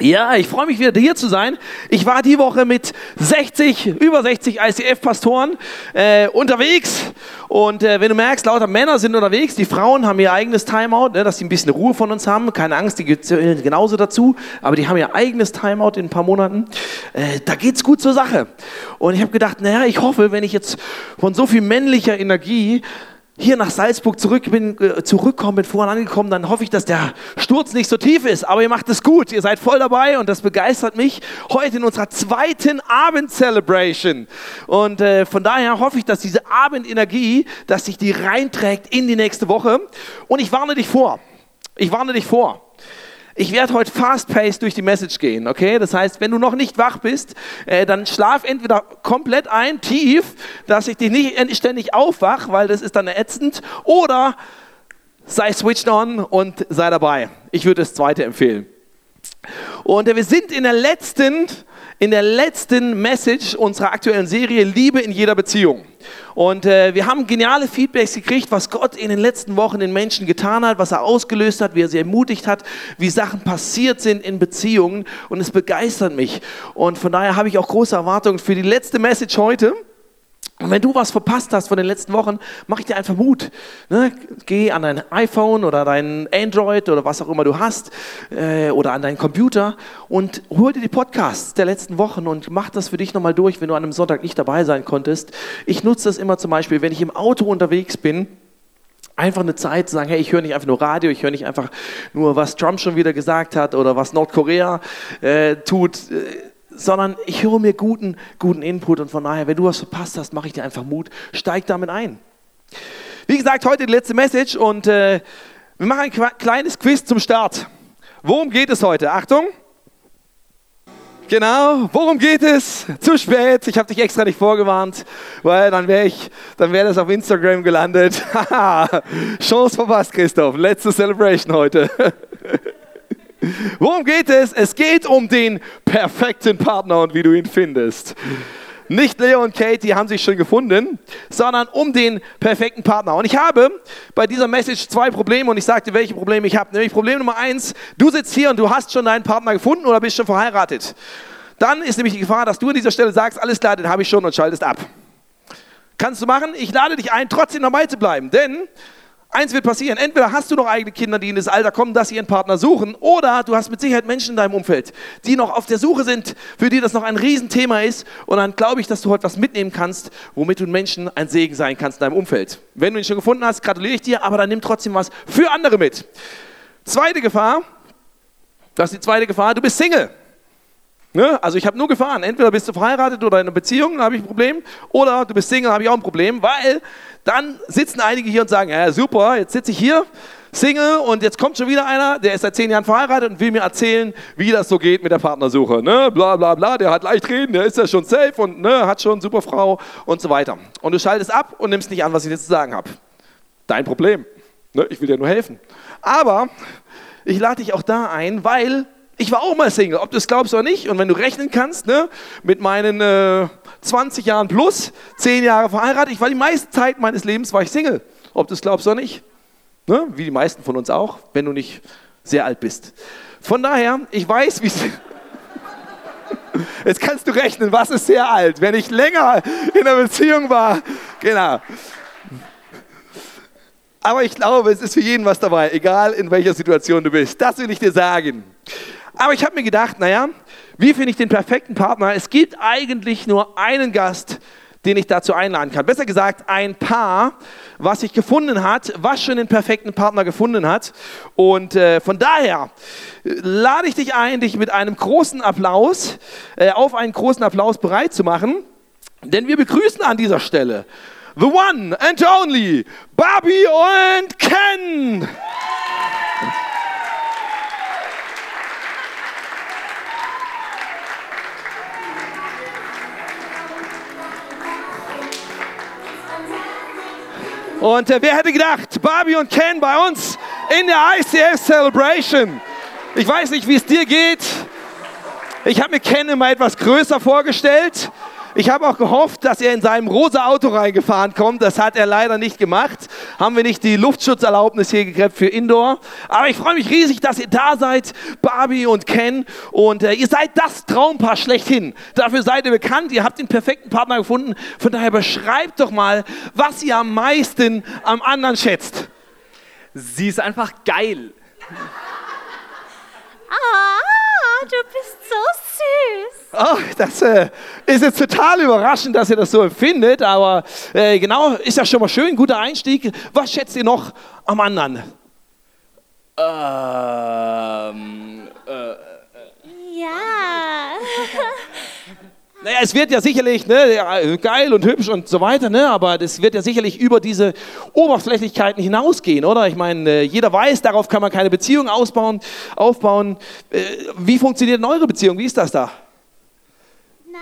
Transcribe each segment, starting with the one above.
Ja, ich freue mich wieder hier zu sein. Ich war die Woche mit 60, über 60 ICF-Pastoren äh, unterwegs. Und äh, wenn du merkst, lauter Männer sind unterwegs, die Frauen haben ihr eigenes Timeout, ne, dass sie ein bisschen Ruhe von uns haben. Keine Angst, die gehören genauso dazu. Aber die haben ihr eigenes Timeout in ein paar Monaten. Äh, da geht's gut zur Sache. Und ich habe gedacht, naja, ich hoffe, wenn ich jetzt von so viel männlicher Energie hier nach Salzburg zurück bin, äh, zurückkommen, bin vorhin angekommen, dann hoffe ich, dass der Sturz nicht so tief ist. Aber ihr macht es gut, ihr seid voll dabei und das begeistert mich heute in unserer zweiten Abend-Celebration. Und äh, von daher hoffe ich, dass diese Abendenergie, dass sich die reinträgt in die nächste Woche. Und ich warne dich vor. Ich warne dich vor. Ich werde heute fast-paced durch die Message gehen, okay? Das heißt, wenn du noch nicht wach bist, äh, dann schlaf entweder komplett ein, tief, dass ich dich nicht ständig aufwach, weil das ist dann ätzend, oder sei switched on und sei dabei. Ich würde das zweite empfehlen. Und wir sind in der letzten in der letzten Message unserer aktuellen Serie Liebe in jeder Beziehung. Und äh, wir haben geniale Feedbacks gekriegt, was Gott in den letzten Wochen den Menschen getan hat, was er ausgelöst hat, wie er sie ermutigt hat, wie Sachen passiert sind in Beziehungen. Und es begeistert mich. Und von daher habe ich auch große Erwartungen für die letzte Message heute. Und wenn du was verpasst hast von den letzten Wochen, mach ich dir einfach Mut. Ne? Geh an dein iPhone oder dein Android oder was auch immer du hast äh, oder an deinen Computer und hol dir die Podcasts der letzten Wochen und mach das für dich nochmal durch, wenn du an einem Sonntag nicht dabei sein konntest. Ich nutze das immer zum Beispiel, wenn ich im Auto unterwegs bin einfach eine Zeit zu sagen, hey, ich höre nicht einfach nur Radio, ich höre nicht einfach nur, was Trump schon wieder gesagt hat oder was Nordkorea äh, tut. Sondern ich höre mir guten, guten Input und von daher, wenn du was verpasst hast, mache ich dir einfach Mut, steig damit ein. Wie gesagt, heute die letzte Message und äh, wir machen ein kleines Quiz zum Start. Worum geht es heute? Achtung! Genau, worum geht es? Zu spät, ich habe dich extra nicht vorgewarnt, weil dann wäre ich, dann wäre das auf Instagram gelandet. Chance verpasst, Christoph. Letzte Celebration heute. Worum geht es? Es geht um den perfekten Partner und wie du ihn findest. Nicht Leo und Kate, die haben sich schon gefunden, sondern um den perfekten Partner. Und ich habe bei dieser Message zwei Probleme und ich sagte, welche Probleme ich habe. Nämlich Problem Nummer eins, du sitzt hier und du hast schon deinen Partner gefunden oder bist schon verheiratet. Dann ist nämlich die Gefahr, dass du an dieser Stelle sagst, alles klar, den habe ich schon und schaltest ab. Kannst du machen? Ich lade dich ein, trotzdem dabei zu bleiben, denn Eins wird passieren. Entweder hast du noch eigene Kinder, die in das Alter kommen, dass sie ihren Partner suchen, oder du hast mit Sicherheit Menschen in deinem Umfeld, die noch auf der Suche sind, für die das noch ein Riesenthema ist. Und dann glaube ich, dass du heute was mitnehmen kannst, womit du Menschen ein Segen sein kannst in deinem Umfeld. Wenn du ihn schon gefunden hast, gratuliere ich dir, aber dann nimm trotzdem was für andere mit. Zweite Gefahr, das ist die zweite Gefahr, du bist Single. Ne? Also ich habe nur Gefahren. Entweder bist du verheiratet oder in einer Beziehung, dann habe ich ein Problem. Oder du bist Single, habe ich auch ein Problem, weil dann sitzen einige hier und sagen, ja super, jetzt sitze ich hier, Single und jetzt kommt schon wieder einer, der ist seit zehn Jahren verheiratet und will mir erzählen, wie das so geht mit der Partnersuche. Ne? Bla bla bla, der hat leicht reden, der ist ja schon safe und ne, hat schon eine super Frau und so weiter. Und du schaltest ab und nimmst nicht an, was ich dir zu sagen habe. Dein Problem. Ne? Ich will dir nur helfen. Aber ich lade dich auch da ein, weil ich war auch mal Single, ob du es glaubst oder nicht. Und wenn du rechnen kannst, ne, mit meinen äh, 20 Jahren plus, 10 Jahre verheiratet, ich war die meiste Zeit meines Lebens war ich Single, ob du es glaubst oder nicht. Ne? Wie die meisten von uns auch, wenn du nicht sehr alt bist. Von daher, ich weiß, wie es. Jetzt kannst du rechnen, was ist sehr alt, wenn ich länger in einer Beziehung war. Genau. Aber ich glaube, es ist für jeden was dabei, egal in welcher Situation du bist. Das will ich dir sagen. Aber ich habe mir gedacht, naja, wie finde ich den perfekten Partner? Es gibt eigentlich nur einen Gast, den ich dazu einladen kann. Besser gesagt, ein Paar, was sich gefunden hat, was schon den perfekten Partner gefunden hat. Und äh, von daher äh, lade ich dich ein, dich mit einem großen Applaus, äh, auf einen großen Applaus bereit zu machen. Denn wir begrüßen an dieser Stelle the one and only Barbie und Ken. Und äh, wer hätte gedacht, Barbie und Ken bei uns in der ICF Celebration. Ich weiß nicht, wie es dir geht. Ich habe mir Ken immer etwas größer vorgestellt. Ich habe auch gehofft, dass er in seinem rosa Auto reingefahren kommt. Das hat er leider nicht gemacht. Haben wir nicht die Luftschutzerlaubnis hier gekriegt für Indoor. Aber ich freue mich riesig, dass ihr da seid, Barbie und Ken. Und äh, ihr seid das Traumpaar schlechthin. Dafür seid ihr bekannt. Ihr habt den perfekten Partner gefunden. Von daher beschreibt doch mal, was ihr am meisten am anderen schätzt. Sie ist einfach geil. Ah, du bist so süß. Oh, das äh, ist jetzt total überraschend, dass ihr das so empfindet, aber äh, genau, ist ja schon mal schön, guter Einstieg. Was schätzt ihr noch am anderen? Ähm, äh, Ja. Naja, es wird ja sicherlich ne, geil und hübsch und so weiter, ne, aber das wird ja sicherlich über diese Oberflächlichkeiten hinausgehen, oder? Ich meine, äh, jeder weiß, darauf kann man keine Beziehung ausbauen, aufbauen. Äh, wie funktioniert denn eure Beziehung? Wie ist das da? Na,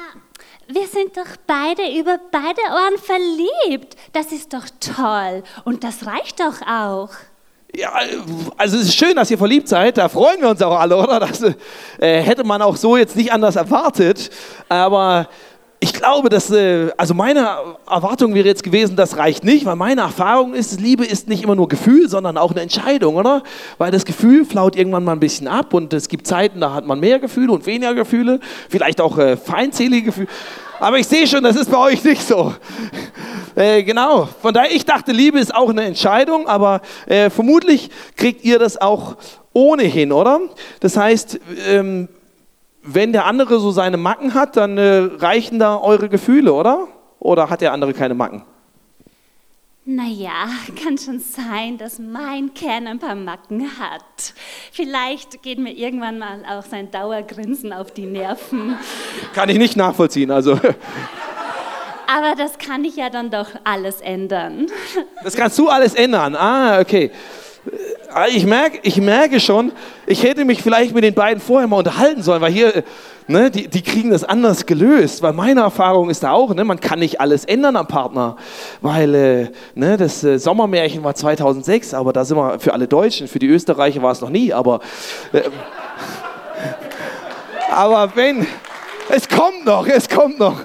wir sind doch beide über beide Ohren verliebt. Das ist doch toll. Und das reicht doch auch. Ja, also es ist schön, dass ihr verliebt seid. Da freuen wir uns auch alle, oder? Das äh, hätte man auch so jetzt nicht anders erwartet. Aber ich glaube, dass, äh, also meine Erwartung wäre jetzt gewesen, das reicht nicht, weil meine Erfahrung ist, Liebe ist nicht immer nur Gefühl, sondern auch eine Entscheidung, oder? Weil das Gefühl flaut irgendwann mal ein bisschen ab und es gibt Zeiten, da hat man mehr Gefühle und weniger Gefühle, vielleicht auch äh, feindselige Gefühle. Aber ich sehe schon, das ist bei euch nicht so. Äh, genau, von daher, ich dachte, Liebe ist auch eine Entscheidung, aber äh, vermutlich kriegt ihr das auch ohnehin, oder? Das heißt, ähm, wenn der andere so seine Macken hat, dann äh, reichen da eure Gefühle, oder? Oder hat der andere keine Macken? Naja, kann schon sein, dass mein Kern ein paar Macken hat. Vielleicht geht mir irgendwann mal auch sein Dauergrinsen auf die Nerven. Kann ich nicht nachvollziehen, also Aber das kann ich ja dann doch alles ändern. das kannst du alles ändern. Ah, okay. Äh, Ich merke, ich merke schon, ich hätte mich vielleicht mit den beiden vorher mal unterhalten sollen, weil hier, ne, die, die kriegen das anders gelöst. Weil meine Erfahrung ist da auch, ne, man kann nicht alles ändern am Partner. Weil äh, ne, das äh, Sommermärchen war 2006, aber da sind wir für alle Deutschen, für die Österreicher war es noch nie. Aber, äh, aber wenn, es kommt noch, es kommt noch.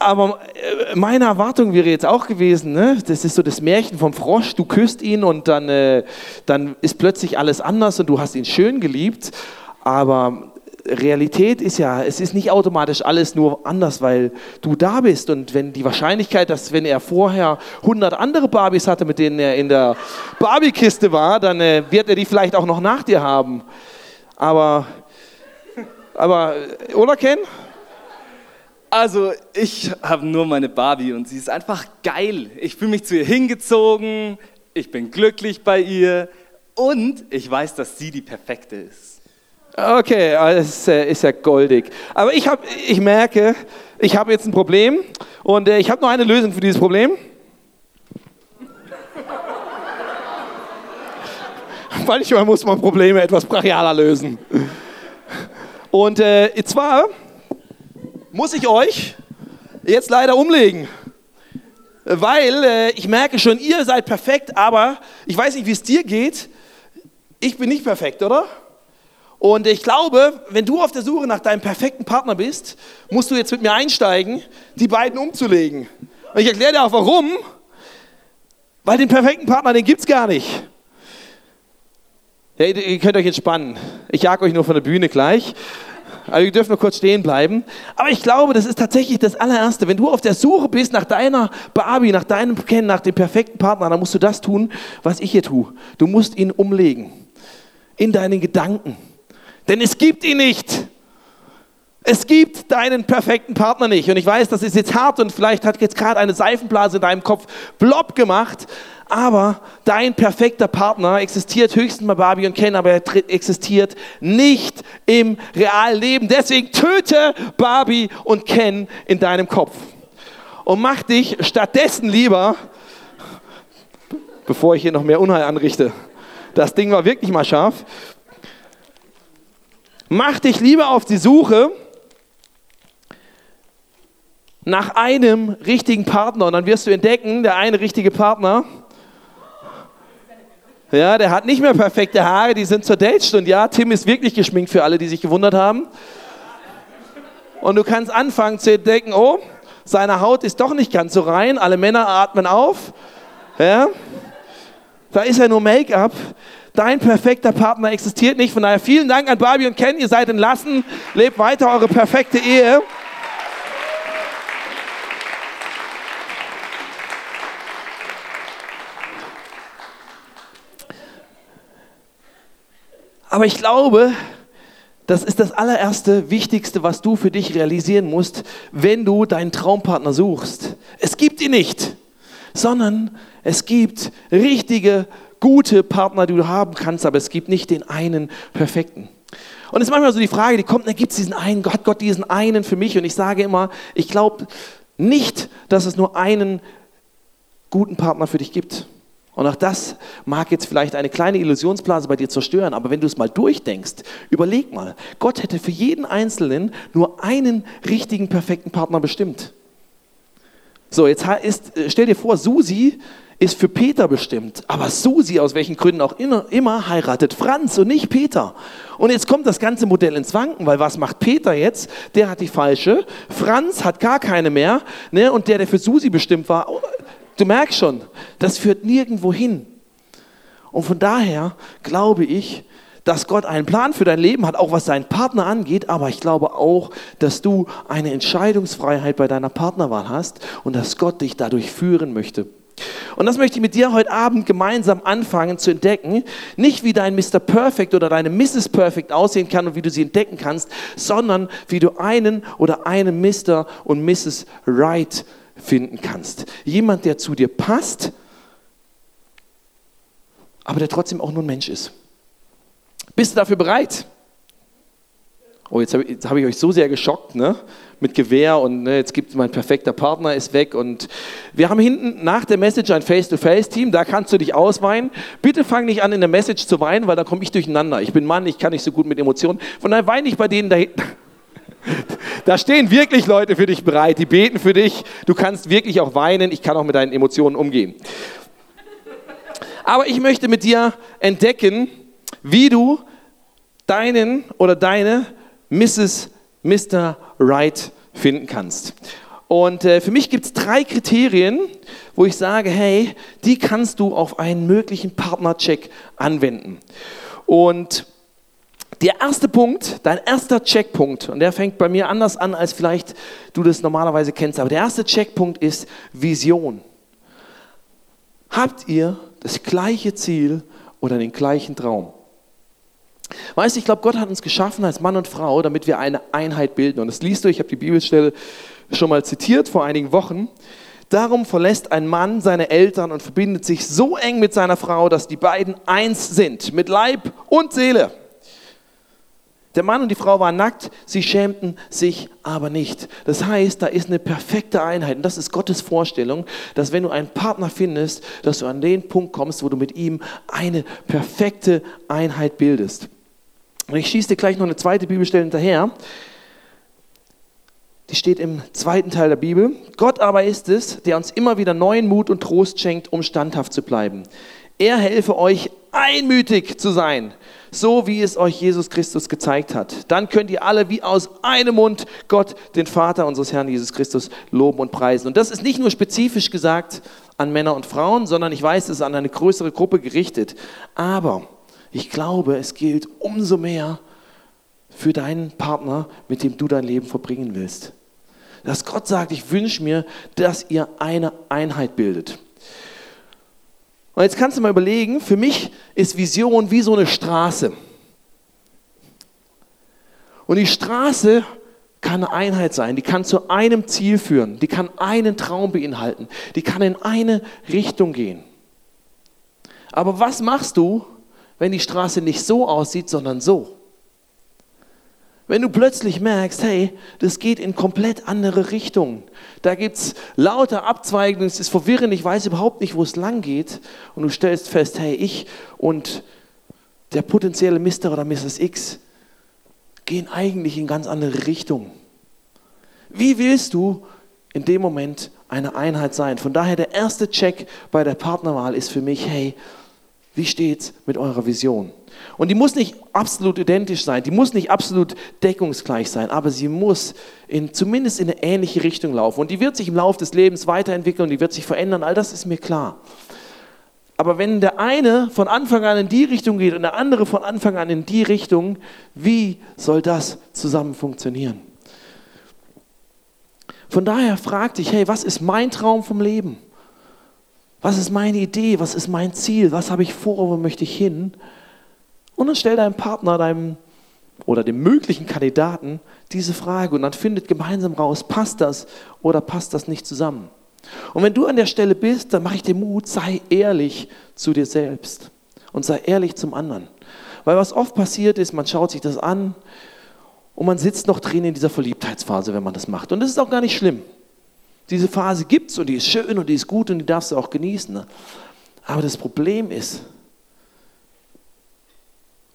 Aber äh, meine Erwartung wäre jetzt auch gewesen, ne? das ist so das Märchen vom Frosch, du küsst ihn und dann, äh, dann ist plötzlich alles anders und du hast ihn schön geliebt. Aber Realität ist ja, es ist nicht automatisch alles nur anders, weil du da bist. Und wenn die Wahrscheinlichkeit, dass wenn er vorher 100 andere Barbies hatte, mit denen er in der Barbie-Kiste war, dann äh, wird er die vielleicht auch noch nach dir haben. Aber, aber äh, oder Ken? Also, ich habe nur meine Barbie und sie ist einfach geil. Ich fühle mich zu ihr hingezogen, ich bin glücklich bei ihr und ich weiß, dass sie die perfekte ist. Okay, das ist, äh, ist ja goldig. Aber ich, hab, ich merke, ich habe jetzt ein Problem und äh, ich habe nur eine Lösung für dieses Problem. Manchmal muss man Probleme etwas brachialer lösen. Und äh, zwar muss ich euch jetzt leider umlegen. Weil äh, ich merke schon, ihr seid perfekt, aber ich weiß nicht, wie es dir geht. Ich bin nicht perfekt, oder? Und ich glaube, wenn du auf der Suche nach deinem perfekten Partner bist, musst du jetzt mit mir einsteigen, die beiden umzulegen. Und ich erkläre dir auch warum. Weil den perfekten Partner, den gibt es gar nicht. Ja, ihr könnt euch entspannen. Ich jag euch nur von der Bühne gleich. Aber ihr dürft nur kurz stehen bleiben. Aber ich glaube, das ist tatsächlich das allererste. Wenn du auf der Suche bist nach deiner Barbie, nach deinem Ken, nach dem perfekten Partner, dann musst du das tun, was ich hier tue. Du musst ihn umlegen. In deinen Gedanken. Denn es gibt ihn nicht. Es gibt deinen perfekten Partner nicht. Und ich weiß, das ist jetzt hart und vielleicht hat jetzt gerade eine Seifenblase in deinem Kopf blob gemacht. Aber dein perfekter Partner existiert höchstens bei Barbie und Ken, aber er existiert nicht im realen Leben. Deswegen töte Barbie und Ken in deinem Kopf. Und mach dich stattdessen lieber, bevor ich hier noch mehr Unheil anrichte, das Ding war wirklich mal scharf, mach dich lieber auf die Suche nach einem richtigen Partner und dann wirst du entdecken, der eine richtige Partner, ja, der hat nicht mehr perfekte Haare, die sind zerdatscht und ja, Tim ist wirklich geschminkt für alle, die sich gewundert haben. Und du kannst anfangen zu entdecken, oh, seine Haut ist doch nicht ganz so rein. Alle Männer atmen auf. Ja? Da ist ja nur Make-up. Dein perfekter Partner existiert nicht. Von daher vielen Dank an Barbie und Ken. Ihr seid entlassen. Lebt weiter eure perfekte Ehe. Aber ich glaube, das ist das allererste, wichtigste, was du für dich realisieren musst, wenn du deinen Traumpartner suchst. Es gibt ihn nicht, sondern es gibt richtige, gute Partner, die du haben kannst, aber es gibt nicht den einen perfekten. Und es ist manchmal so die Frage, die kommt, gibt es diesen einen, hat Gott diesen einen für mich? Und ich sage immer, ich glaube nicht, dass es nur einen guten Partner für dich gibt. Und auch das mag jetzt vielleicht eine kleine Illusionsblase bei dir zerstören, aber wenn du es mal durchdenkst, überleg mal, Gott hätte für jeden Einzelnen nur einen richtigen, perfekten Partner bestimmt. So, jetzt ist, äh, stell dir vor, Susi ist für Peter bestimmt, aber Susi, aus welchen Gründen auch immer, heiratet Franz und nicht Peter. Und jetzt kommt das ganze Modell ins Wanken, weil was macht Peter jetzt? Der hat die falsche, Franz hat gar keine mehr ne? und der, der für Susi bestimmt war, Du merkst schon, das führt nirgendwo hin. Und von daher glaube ich, dass Gott einen Plan für dein Leben hat, auch was seinen Partner angeht, aber ich glaube auch, dass du eine Entscheidungsfreiheit bei deiner Partnerwahl hast und dass Gott dich dadurch führen möchte. Und das möchte ich mit dir heute Abend gemeinsam anfangen zu entdecken. Nicht wie dein Mr. Perfect oder deine Mrs. Perfect aussehen kann und wie du sie entdecken kannst, sondern wie du einen oder eine Mr. und Mrs. Right finden kannst. Jemand, der zu dir passt, aber der trotzdem auch nur ein Mensch ist. Bist du dafür bereit? Oh, jetzt habe ich, hab ich, euch so sehr geschockt, ne? Mit Gewehr und ne, jetzt gibt mein perfekter Partner ist weg und wir haben hinten nach der Message ein Face-to-Face-Team, da kannst du dich ausweinen. Bitte fang nicht an in der Message zu weinen, weil da komme ich durcheinander. Ich bin Mann, ich kann nicht so gut mit Emotionen. Von daher weine ich bei denen da hinten. Da stehen wirklich Leute für dich bereit, die beten für dich. Du kannst wirklich auch weinen. Ich kann auch mit deinen Emotionen umgehen. Aber ich möchte mit dir entdecken, wie du deinen oder deine Mrs. Mr. Right finden kannst. Und äh, für mich gibt es drei Kriterien, wo ich sage, hey, die kannst du auf einen möglichen Partnercheck anwenden. Und der erste Punkt, dein erster Checkpunkt, und der fängt bei mir anders an, als vielleicht du das normalerweise kennst, aber der erste Checkpunkt ist Vision. Habt ihr das gleiche Ziel oder den gleichen Traum? Weißt du, ich glaube, Gott hat uns geschaffen als Mann und Frau, damit wir eine Einheit bilden. Und das liest du, ich habe die Bibelstelle schon mal zitiert vor einigen Wochen. Darum verlässt ein Mann seine Eltern und verbindet sich so eng mit seiner Frau, dass die beiden eins sind, mit Leib und Seele. Der Mann und die Frau waren nackt, sie schämten sich aber nicht. Das heißt, da ist eine perfekte Einheit. Und das ist Gottes Vorstellung, dass wenn du einen Partner findest, dass du an den Punkt kommst, wo du mit ihm eine perfekte Einheit bildest. Und ich schieße dir gleich noch eine zweite Bibelstelle hinterher. Die steht im zweiten Teil der Bibel. Gott aber ist es, der uns immer wieder neuen Mut und Trost schenkt, um standhaft zu bleiben. Er helfe euch, einmütig zu sein so wie es euch Jesus Christus gezeigt hat. Dann könnt ihr alle wie aus einem Mund Gott, den Vater unseres Herrn Jesus Christus, loben und preisen. Und das ist nicht nur spezifisch gesagt an Männer und Frauen, sondern ich weiß, es ist an eine größere Gruppe gerichtet. Aber ich glaube, es gilt umso mehr für deinen Partner, mit dem du dein Leben verbringen willst. Dass Gott sagt, ich wünsche mir, dass ihr eine Einheit bildet. Und jetzt kannst du mal überlegen, für mich ist Vision wie so eine Straße. Und die Straße kann eine Einheit sein, die kann zu einem Ziel führen, die kann einen Traum beinhalten, die kann in eine Richtung gehen. Aber was machst du, wenn die Straße nicht so aussieht, sondern so? Wenn du plötzlich merkst, hey, das geht in komplett andere Richtungen. Da gibt es lauter Abzweigungen, es ist verwirrend, ich weiß überhaupt nicht, wo es lang geht. Und du stellst fest, hey, ich und der potenzielle Mr. oder Mrs. X gehen eigentlich in ganz andere Richtungen. Wie willst du in dem Moment eine Einheit sein? Von daher der erste Check bei der Partnerwahl ist für mich, hey, Wie steht's mit eurer Vision? Und die muss nicht absolut identisch sein, die muss nicht absolut deckungsgleich sein, aber sie muss in, zumindest in eine ähnliche Richtung laufen. Und die wird sich im Laufe des Lebens weiterentwickeln, die wird sich verändern, all das ist mir klar. Aber wenn der eine von Anfang an in die Richtung geht und der andere von Anfang an in die Richtung, wie soll das zusammen funktionieren? Von daher frag dich, hey, was ist mein Traum vom Leben? Was ist meine Idee? Was ist mein Ziel? Was habe ich vor? Wo möchte ich hin? Und dann stell deinem Partner, deinem oder dem möglichen Kandidaten diese Frage und dann findet gemeinsam raus, passt das oder passt das nicht zusammen. Und wenn du an der Stelle bist, dann mache ich dir Mut, sei ehrlich zu dir selbst und sei ehrlich zum anderen. Weil was oft passiert ist, man schaut sich das an und man sitzt noch drin in dieser Verliebtheitsphase, wenn man das macht. Und das ist auch gar nicht schlimm. Diese Phase gibt es und die ist schön und die ist gut und die darfst du auch genießen. Aber das Problem ist,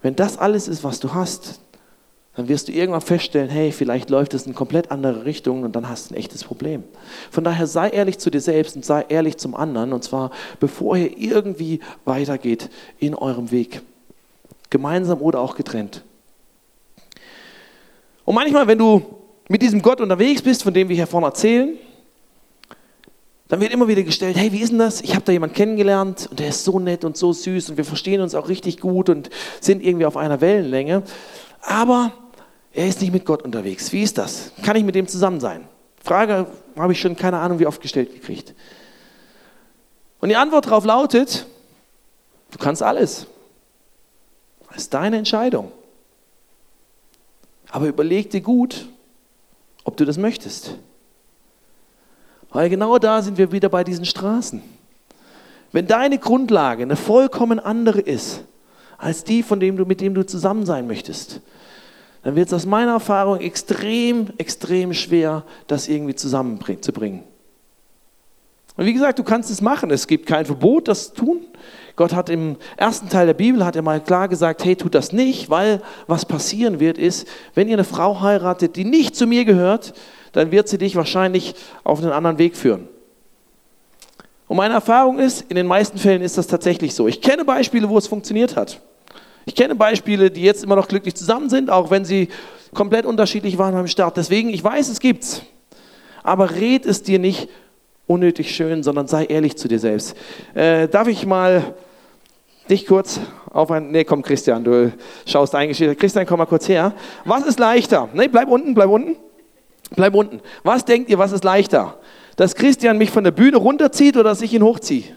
wenn das alles ist, was du hast, dann wirst du irgendwann feststellen, hey, vielleicht läuft es in komplett andere Richtung und dann hast du ein echtes Problem. Von daher sei ehrlich zu dir selbst und sei ehrlich zum anderen und zwar bevor ihr irgendwie weitergeht in eurem Weg. Gemeinsam oder auch getrennt. Und manchmal, wenn du mit diesem Gott unterwegs bist, von dem wir hier vorne erzählen, dann wird immer wieder gestellt, hey, wie ist denn das? Ich habe da jemanden kennengelernt und der ist so nett und so süß und wir verstehen uns auch richtig gut und sind irgendwie auf einer Wellenlänge. Aber er ist nicht mit Gott unterwegs. Wie ist das? Kann ich mit dem zusammen sein? Frage habe ich schon keine Ahnung wie oft gestellt gekriegt. Und die Antwort darauf lautet, du kannst alles. Das ist deine Entscheidung. Aber überleg dir gut, ob du das möchtest. Weil genau da sind wir wieder bei diesen Straßen. Wenn deine Grundlage eine vollkommen andere ist als die, von dem du, mit dem du zusammen sein möchtest, dann wird es aus meiner Erfahrung extrem, extrem schwer, das irgendwie zusammenzubringen. Und wie gesagt, du kannst es machen. Es gibt kein Verbot, das zu tun. Gott hat im ersten Teil der Bibel hat er mal klar gesagt, hey, tut das nicht, weil was passieren wird ist, wenn ihr eine Frau heiratet, die nicht zu mir gehört, dann wird sie dich wahrscheinlich auf einen anderen Weg führen. Und meine Erfahrung ist, in den meisten Fällen ist das tatsächlich so. Ich kenne Beispiele, wo es funktioniert hat. Ich kenne Beispiele, die jetzt immer noch glücklich zusammen sind, auch wenn sie komplett unterschiedlich waren beim Start. Deswegen, ich weiß, es gibt's. Aber red es dir nicht unnötig schön, sondern sei ehrlich zu dir selbst. Äh, darf ich mal dich kurz auf ein. Nee, komm, Christian, du schaust eingeschrieben. Christian, komm mal kurz her. Was ist leichter? Nee, bleib unten, bleib unten. Bleib unten. Was denkt ihr, was ist leichter? Dass Christian mich von der Bühne runterzieht oder dass ich ihn hochziehe?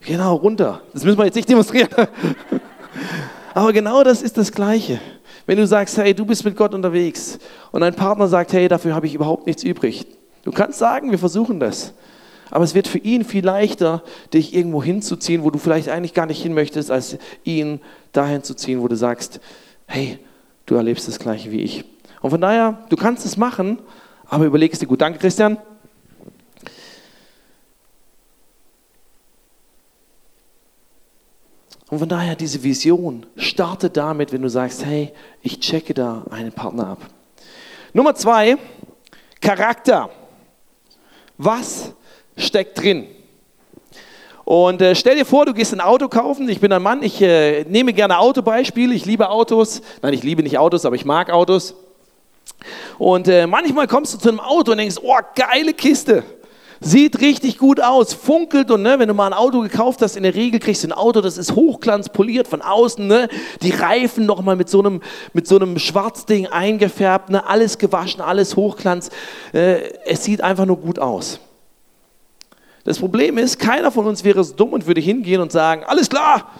Genau, runter. Das müssen wir jetzt nicht demonstrieren. Aber genau das ist das Gleiche. Wenn du sagst, hey, du bist mit Gott unterwegs und dein Partner sagt, hey, dafür habe ich überhaupt nichts übrig. Du kannst sagen, wir versuchen das. Aber es wird für ihn viel leichter, dich irgendwo hinzuziehen, wo du vielleicht eigentlich gar nicht hin möchtest, als ihn dahin zu ziehen, wo du sagst, hey, du erlebst das Gleiche wie ich. Und von daher, du kannst es machen, aber überleg es dir gut. Danke, Christian. Und von daher, diese Vision starte damit, wenn du sagst, hey, ich checke da einen Partner ab. Nummer zwei, Charakter. Was steckt drin? Und äh, stell dir vor, du gehst ein Auto kaufen. Ich bin ein Mann, ich äh, nehme gerne Autobeispiele. Ich liebe Autos. Nein, ich liebe nicht Autos, aber ich mag Autos. Und äh, manchmal kommst du zu einem Auto und denkst, oh, geile Kiste. Sieht richtig gut aus, funkelt und ne, wenn du mal ein Auto gekauft hast, in der Regel kriegst du ein Auto, das ist hochglanzpoliert von außen, ne, die Reifen nochmal mit so einem mit so einem Schwarzding eingefärbt, ne, alles gewaschen, alles Hochglanz. Äh, es sieht einfach nur gut aus. Das Problem ist, keiner von uns wäre so dumm und würde hingehen und sagen, alles klar,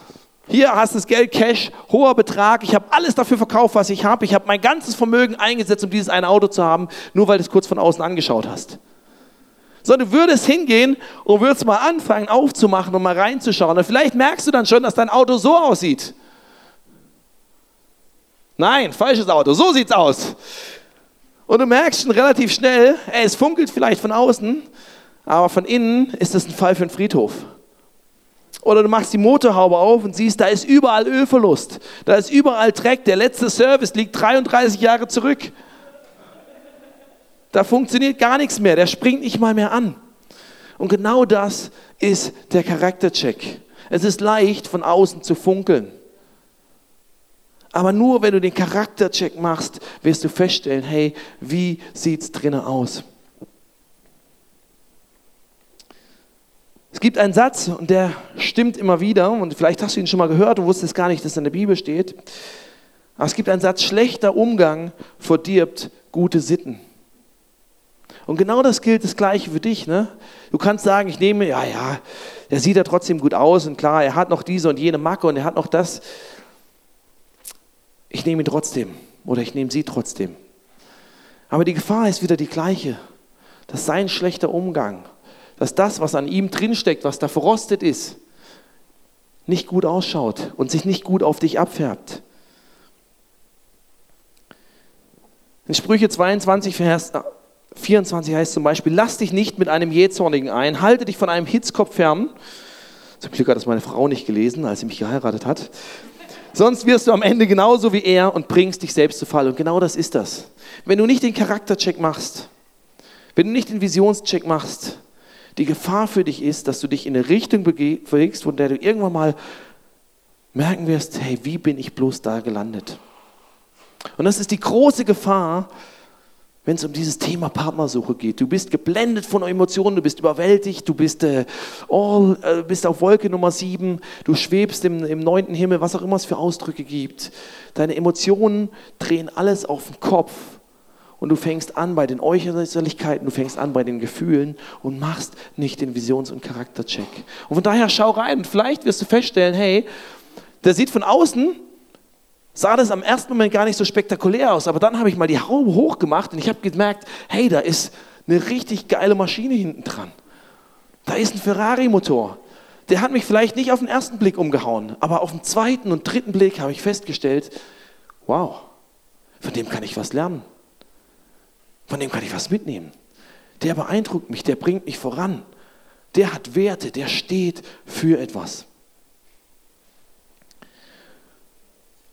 hier hast du das Geld, Cash, hoher Betrag. Ich habe alles dafür verkauft, was ich habe. Ich habe mein ganzes Vermögen eingesetzt, um dieses eine Auto zu haben, nur weil du es kurz von außen angeschaut hast. Sondern du würdest hingehen und würdest mal anfangen aufzumachen und mal reinzuschauen. Und vielleicht merkst du dann schon, dass dein Auto so aussieht. Nein, falsches Auto. So sieht's aus. Und du merkst schon relativ schnell, ey, es funkelt vielleicht von außen, aber von innen ist das ein Fall für einen Friedhof. Oder du machst die Motorhaube auf und siehst, da ist überall Ölverlust. Da ist überall Dreck. Der letzte Service liegt 33 Jahre zurück. Da funktioniert gar nichts mehr. Der springt nicht mal mehr an. Und genau das ist der Charaktercheck. Es ist leicht, von außen zu funkeln. Aber nur wenn du den Charaktercheck machst, wirst du feststellen, hey, wie sieht es drinnen aus? Es gibt einen Satz und der stimmt immer wieder und vielleicht hast du ihn schon mal gehört und wusstest gar nicht, dass er in der Bibel steht. Aber es gibt einen Satz, schlechter Umgang verdirbt gute Sitten. Und genau das gilt das Gleiche für dich. Ne? Du kannst sagen, ich nehme, ja, ja, der sieht ja trotzdem gut aus und klar, er hat noch diese und jene Macke und er hat noch das. Ich nehme ihn trotzdem oder ich nehme sie trotzdem. Aber die Gefahr ist wieder die gleiche, dass sein schlechter Umgang dass das, was an ihm drinsteckt, was da verrostet ist, nicht gut ausschaut und sich nicht gut auf dich abfärbt. In Sprüche 22, Vers 24 heißt zum Beispiel, lass dich nicht mit einem Jähzornigen ein, halte dich von einem Hitzkopf fern. Zum Glück hat das meine Frau nicht gelesen, als sie mich geheiratet hat. Sonst wirst du am Ende genauso wie er und bringst dich selbst zu Fall. Und genau das ist das. Wenn du nicht den Charaktercheck machst, wenn du nicht den Visionscheck machst, die Gefahr für dich ist, dass du dich in eine Richtung bewegst, von der du irgendwann mal merken wirst, hey, wie bin ich bloß da gelandet? Und das ist die große Gefahr, wenn es um dieses Thema Partnersuche geht. Du bist geblendet von Emotionen, du bist überwältigt, du bist, äh, all, äh, bist auf Wolke Nummer sieben, du schwebst im, im neunten Himmel, was auch immer es für Ausdrücke gibt. Deine Emotionen drehen alles auf den Kopf und du fängst an bei den Äußerlichkeiten, du fängst an bei den Gefühlen und machst nicht den Visions- und Charaktercheck. Und von daher schau rein und vielleicht wirst du feststellen, hey, der sieht von außen, sah das am ersten Moment gar nicht so spektakulär aus, aber dann habe ich mal die Haube hochgemacht und ich habe gemerkt, hey, da ist eine richtig geile Maschine hinten dran. Da ist ein Ferrari-Motor. Der hat mich vielleicht nicht auf den ersten Blick umgehauen, aber auf den zweiten und dritten Blick habe ich festgestellt, wow, von dem kann ich was lernen. Von dem kann ich was mitnehmen. Der beeindruckt mich, der bringt mich voran. Der hat Werte, der steht für etwas.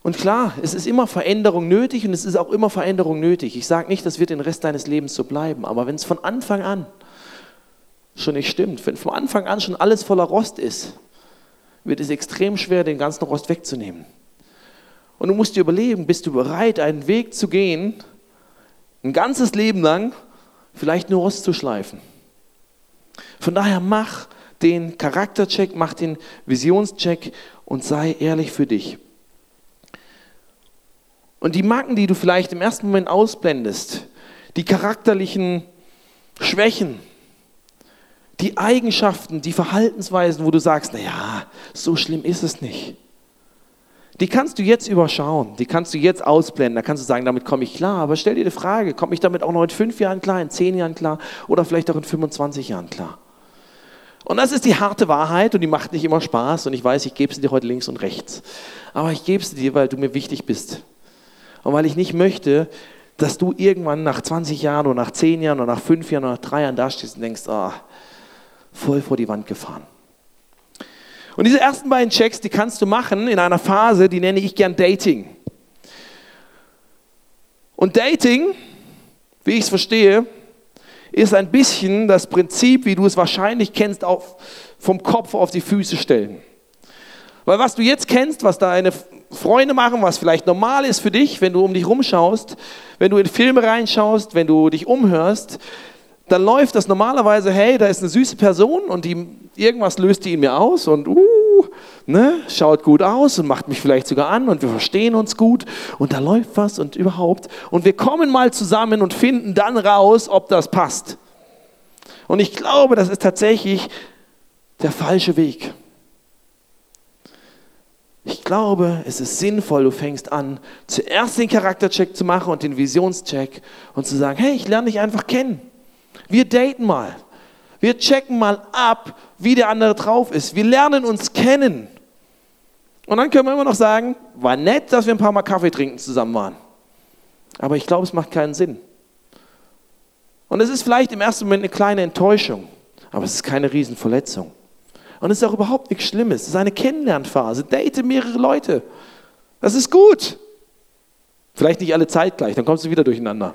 Und klar, es ist immer Veränderung nötig und es ist auch immer Veränderung nötig. Ich sage nicht, das wird den Rest deines Lebens so bleiben, aber wenn es von Anfang an schon nicht stimmt, wenn von Anfang an schon alles voller Rost ist, wird es extrem schwer, den ganzen Rost wegzunehmen. Und du musst dir überlegen, bist du bereit, einen Weg zu gehen, ein ganzes Leben lang vielleicht nur auszuschleifen. Von daher mach den Charaktercheck, mach den Visionscheck und sei ehrlich für dich. Und die Macken, die du vielleicht im ersten Moment ausblendest, die charakterlichen Schwächen, die Eigenschaften, die Verhaltensweisen, wo du sagst, naja, so schlimm ist es nicht. Die kannst du jetzt überschauen, die kannst du jetzt ausblenden, da kannst du sagen, damit komme ich klar. Aber stell dir die Frage, komme ich damit auch noch in fünf Jahren klar, in zehn Jahren klar oder vielleicht auch in 25 Jahren klar? Und das ist die harte Wahrheit und die macht nicht immer Spaß und ich weiß, ich gebe sie dir heute links und rechts. Aber ich gebe sie dir, weil du mir wichtig bist. Und weil ich nicht möchte, dass du irgendwann nach 20 Jahren oder nach 10 Jahren oder nach 5 Jahren oder nach 3 Jahren dastehst und denkst, oh, voll vor die Wand gefahren. Und diese ersten beiden Checks, die kannst du machen in einer Phase, die nenne ich gern Dating. Und Dating, wie ich es verstehe, ist ein bisschen das Prinzip, wie du es wahrscheinlich kennst, auf, vom Kopf auf die Füße stellen. Weil was du jetzt kennst, was deine Freunde machen, was vielleicht normal ist für dich, wenn du um dich rumschaust, wenn du in Filme reinschaust, wenn du dich umhörst, dann läuft das normalerweise, hey, da ist eine süße Person und die, irgendwas löst die in mir aus und uh, ne, schaut gut aus und macht mich vielleicht sogar an und wir verstehen uns gut und da läuft was und überhaupt. Und wir kommen mal zusammen und finden dann raus, ob das passt. Und ich glaube, das ist tatsächlich der falsche Weg. Ich glaube, es ist sinnvoll, du fängst an, zuerst den Charaktercheck zu machen und den Visionscheck und zu sagen, hey, ich lerne dich einfach kennen. Wir daten mal. Wir checken mal ab, wie der andere drauf ist. Wir lernen uns kennen. Und dann können wir immer noch sagen, war nett, dass wir ein paar Mal Kaffee trinken zusammen waren. Aber ich glaube, es macht keinen Sinn. Und es ist vielleicht im ersten Moment eine kleine Enttäuschung, aber es ist keine Riesenverletzung. Und es ist auch überhaupt nichts Schlimmes. Es ist eine Kennenlernphase. Date mehrere Leute. Das ist gut. Vielleicht nicht alle zeitgleich, dann kommst du wieder durcheinander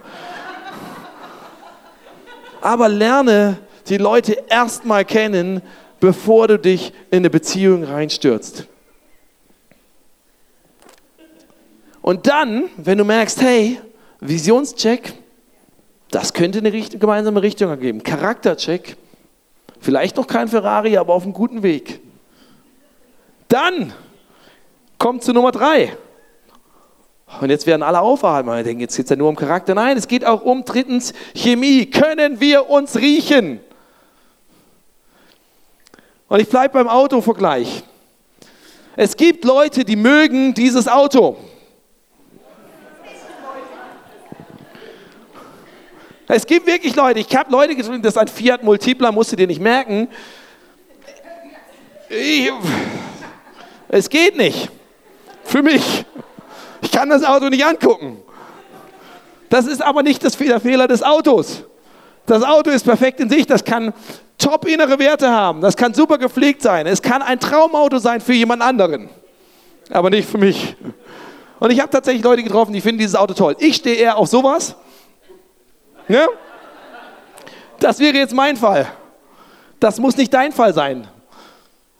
aber lerne die Leute erstmal kennen, bevor du dich in eine Beziehung reinstürzt. Und dann, wenn du merkst, hey, Visionscheck, das könnte eine gemeinsame Richtung ergeben. Charaktercheck, vielleicht noch kein Ferrari, aber auf einem guten Weg. Dann kommt zu Nummer drei. Und jetzt werden alle aufatmen und denken, jetzt geht es ja nur um Charakter. Nein, es geht auch um drittens Chemie. Können wir uns riechen? Und ich bleibe beim Autovergleich. Es gibt Leute, die mögen dieses Auto. Es gibt wirklich Leute, ich habe Leute getroffen, das ist ein Fiat Multipla, musst du dir nicht merken. Ich, es geht nicht. Für mich. Ich kann das Auto nicht angucken. Das ist aber nicht der Fehler des Autos. Das Auto ist perfekt in sich, das kann top innere Werte haben, das kann super gepflegt sein, es kann ein Traumauto sein für jemand anderen, aber nicht für mich. Und ich habe tatsächlich Leute getroffen, die finden dieses Auto toll. Ich stehe eher auf sowas Ne? Das wäre jetzt mein Fall. Das muss nicht dein Fall sein.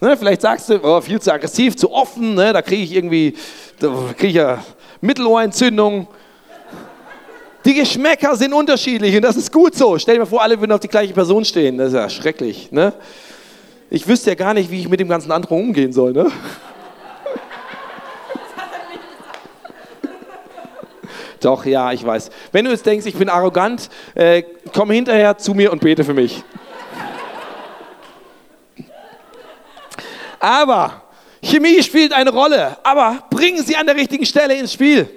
Ne? Vielleicht sagst du, oh, viel zu aggressiv, zu offen, ne? da kriege ich irgendwie da krieg ich ja Mittelohrentzündung. Die Geschmäcker sind unterschiedlich und das ist gut so. Stell dir mal vor, alle würden auf die gleiche Person stehen. Das ist ja schrecklich. Ne? Ich wüsste ja gar nicht, wie ich mit dem ganzen anderen umgehen soll. Ne? Doch, ja, ich weiß. Wenn du jetzt denkst, ich bin arrogant, äh, komm hinterher zu mir und bete für mich. Aber Chemie spielt eine Rolle, aber bringen sie an der richtigen Stelle ins Spiel.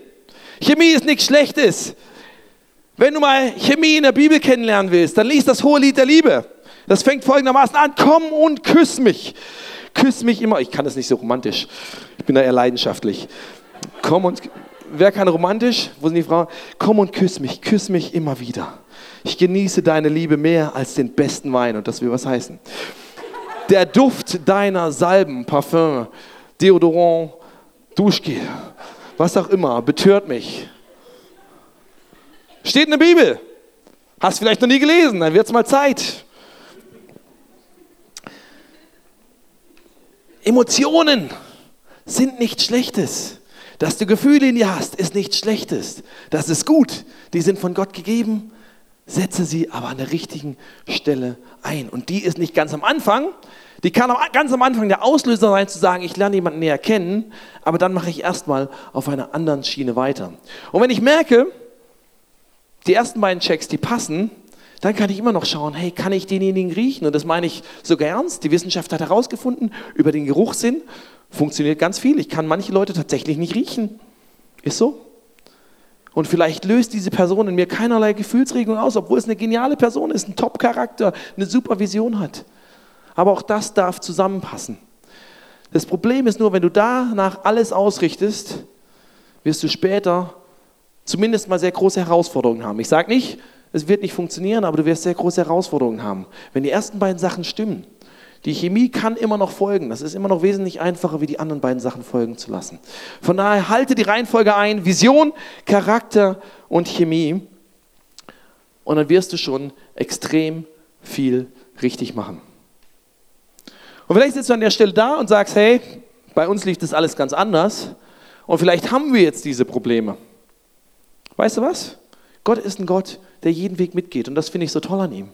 Chemie ist nichts Schlechtes. Wenn du mal Chemie in der Bibel kennenlernen willst, dann liest das hohe Lied der Liebe. Das fängt folgendermaßen an: Komm und küss mich. Küss mich immer. Ich kann das nicht so romantisch. Ich bin da eher leidenschaftlich. Komm und wer kann romantisch? Wo sind die Frauen? Komm und küss mich, küss mich immer wieder. Ich genieße deine Liebe mehr als den besten Wein und das will was heißen. Der Duft deiner Salben, Parfum, Deodorant, Duschgel, was auch immer, betört mich. Steht in der Bibel. Hast vielleicht noch nie gelesen, dann wird es mal Zeit. Emotionen sind nichts Schlechtes. Dass du Gefühle in dir hast, ist nichts Schlechtes. Das ist gut. Die sind von Gott gegeben. Setze sie aber an der richtigen Stelle ein. Und die ist nicht ganz am Anfang. Die kann ganz am Anfang der Auslöser sein, zu sagen, ich lerne jemanden näher kennen, aber dann mache ich erstmal auf einer anderen Schiene weiter. Und wenn ich merke, die ersten beiden Checks, die passen, dann kann ich immer noch schauen, hey, kann ich denjenigen riechen? Und das meine ich sogar ernst. Die Wissenschaft hat herausgefunden, über den Geruchssinn funktioniert ganz viel. Ich kann manche Leute tatsächlich nicht riechen. Ist so. Und vielleicht löst diese Person in mir keinerlei Gefühlsregung aus, obwohl es eine geniale Person ist, ein Top-Charakter, eine super Vision hat. Aber auch das darf zusammenpassen. Das Problem ist nur, wenn du danach alles ausrichtest, wirst du später zumindest mal sehr große Herausforderungen haben. Ich sage nicht, es wird nicht funktionieren, aber du wirst sehr große Herausforderungen haben. Wenn die ersten beiden Sachen stimmen, die Chemie kann immer noch folgen. Das ist immer noch wesentlich einfacher, wie die anderen beiden Sachen folgen zu lassen. Von daher halte die Reihenfolge ein. Vision, Charakter und Chemie. Und dann wirst du schon extrem viel richtig machen. Und vielleicht sitzt du an der Stelle da und sagst, hey, bei uns lief das alles ganz anders. Und vielleicht haben wir jetzt diese Probleme. Weißt du was? Gott ist ein Gott, der jeden Weg mitgeht. Und das finde ich so toll an ihm.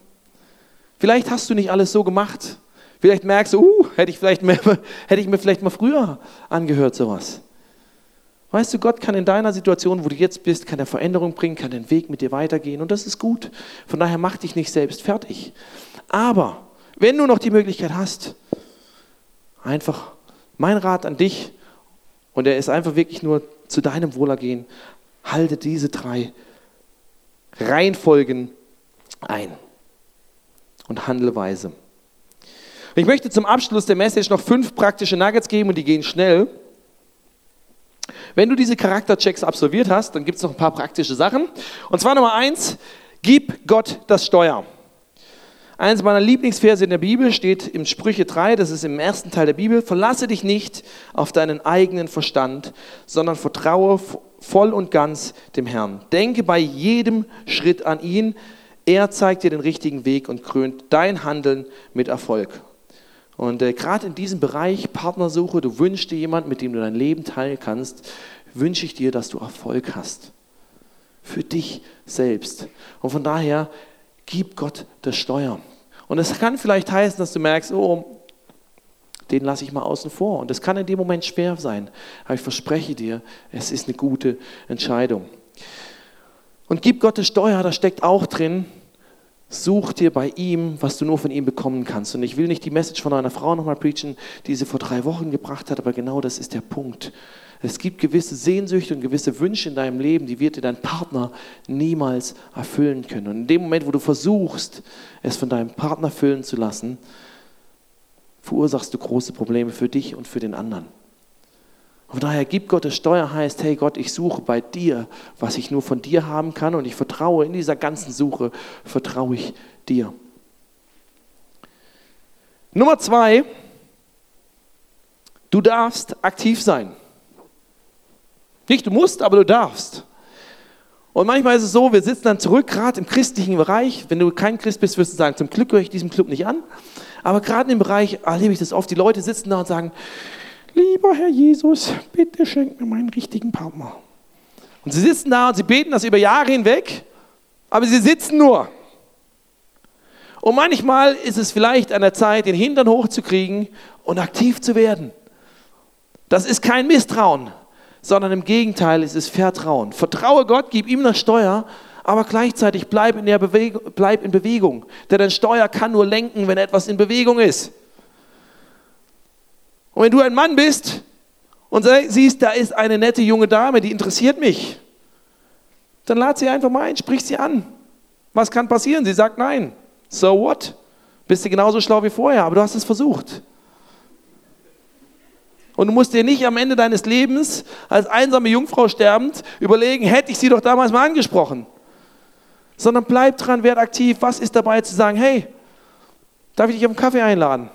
Vielleicht hast du nicht alles so gemacht, Vielleicht merkst du, uh, hätte ich, vielleicht mehr, hätte ich mir vielleicht mal früher angehört, sowas. Weißt du, Gott kann in deiner Situation, wo du jetzt bist, kann er Veränderung bringen, kann den Weg mit dir weitergehen und das ist gut. Von daher mach dich nicht selbst fertig. Aber wenn du noch die Möglichkeit hast, einfach mein Rat an dich, und er ist einfach wirklich nur zu deinem Wohlergehen, halte diese drei Reihenfolgen ein und handle weise. Ich möchte zum Abschluss der Message noch fünf praktische Nuggets geben und die gehen schnell. Wenn du diese Charakterchecks absolviert hast, dann gibt es noch ein paar praktische Sachen. Und zwar Nummer eins, gib Gott das Steuer. Eines meiner Lieblingsverse in der Bibel steht im Sprüche 3, das ist im ersten Teil der Bibel, verlasse dich nicht auf deinen eigenen Verstand, sondern vertraue voll und ganz dem Herrn. Denke bei jedem Schritt an ihn, er zeigt dir den richtigen Weg und krönt dein Handeln mit Erfolg. Und äh, gerade in diesem Bereich Partnersuche, du wünschst dir jemanden, mit dem du dein Leben teilen kannst, wünsche ich dir, dass du Erfolg hast. Für dich selbst. Und von daher, gib Gott das Steuer. Und es kann vielleicht heißen, dass du merkst, oh, den lasse ich mal außen vor. Und das kann in dem Moment schwer sein. Aber ich verspreche dir, es ist eine gute Entscheidung. Und gib Gott das Steuer, da steckt auch drin, Such dir bei ihm, was du nur von ihm bekommen kannst. Und ich will nicht die Message von einer Frau nochmal preachen, die sie vor drei Wochen gebracht hat, aber genau das ist der Punkt. Es gibt gewisse Sehnsüchte und gewisse Wünsche in deinem Leben, die wird dir dein Partner niemals erfüllen können. Und in dem Moment, wo du versuchst, es von deinem Partner füllen zu lassen, verursachst du große Probleme für dich und für den anderen. Von daher gibt Gott das Steuer heißt, hey Gott, ich suche bei dir, was ich nur von dir haben kann und ich vertraue in dieser ganzen Suche, vertraue ich dir. Nummer zwei, du darfst aktiv sein. Nicht du musst, aber du darfst. Und manchmal ist es so, wir sitzen dann zurück, gerade im christlichen Bereich. Wenn du kein Christ bist, wirst du sagen, zum Glück gehöre ich diesem Club nicht an. Aber gerade im Bereich erlebe ich das oft. Die Leute sitzen da und sagen, lieber Herr Jesus, bitte schenk mir meinen richtigen Partner. Und sie sitzen da und sie beten das über Jahre hinweg, aber sie sitzen nur. Und manchmal ist es vielleicht an der Zeit, den Hintern hochzukriegen und aktiv zu werden. Das ist kein Misstrauen, sondern im Gegenteil ist es Vertrauen. Vertraue Gott, gib ihm das Steuer, aber gleichzeitig bleib in, der Bewegung, bleib in Bewegung. Denn ein Steuer kann nur lenken, wenn etwas in Bewegung ist. Und wenn du ein Mann bist und siehst, da ist eine nette junge Dame, die interessiert mich, dann lad sie einfach mal ein, sprich sie an. Was kann passieren? Sie sagt nein. So what? Bist du genauso schlau wie vorher, aber du hast es versucht. Und du musst dir nicht am Ende deines Lebens als einsame Jungfrau sterbend überlegen, hätte ich sie doch damals mal angesprochen. Sondern bleib dran, werd aktiv. Was ist dabei zu sagen, hey, darf ich dich auf einen Kaffee einladen?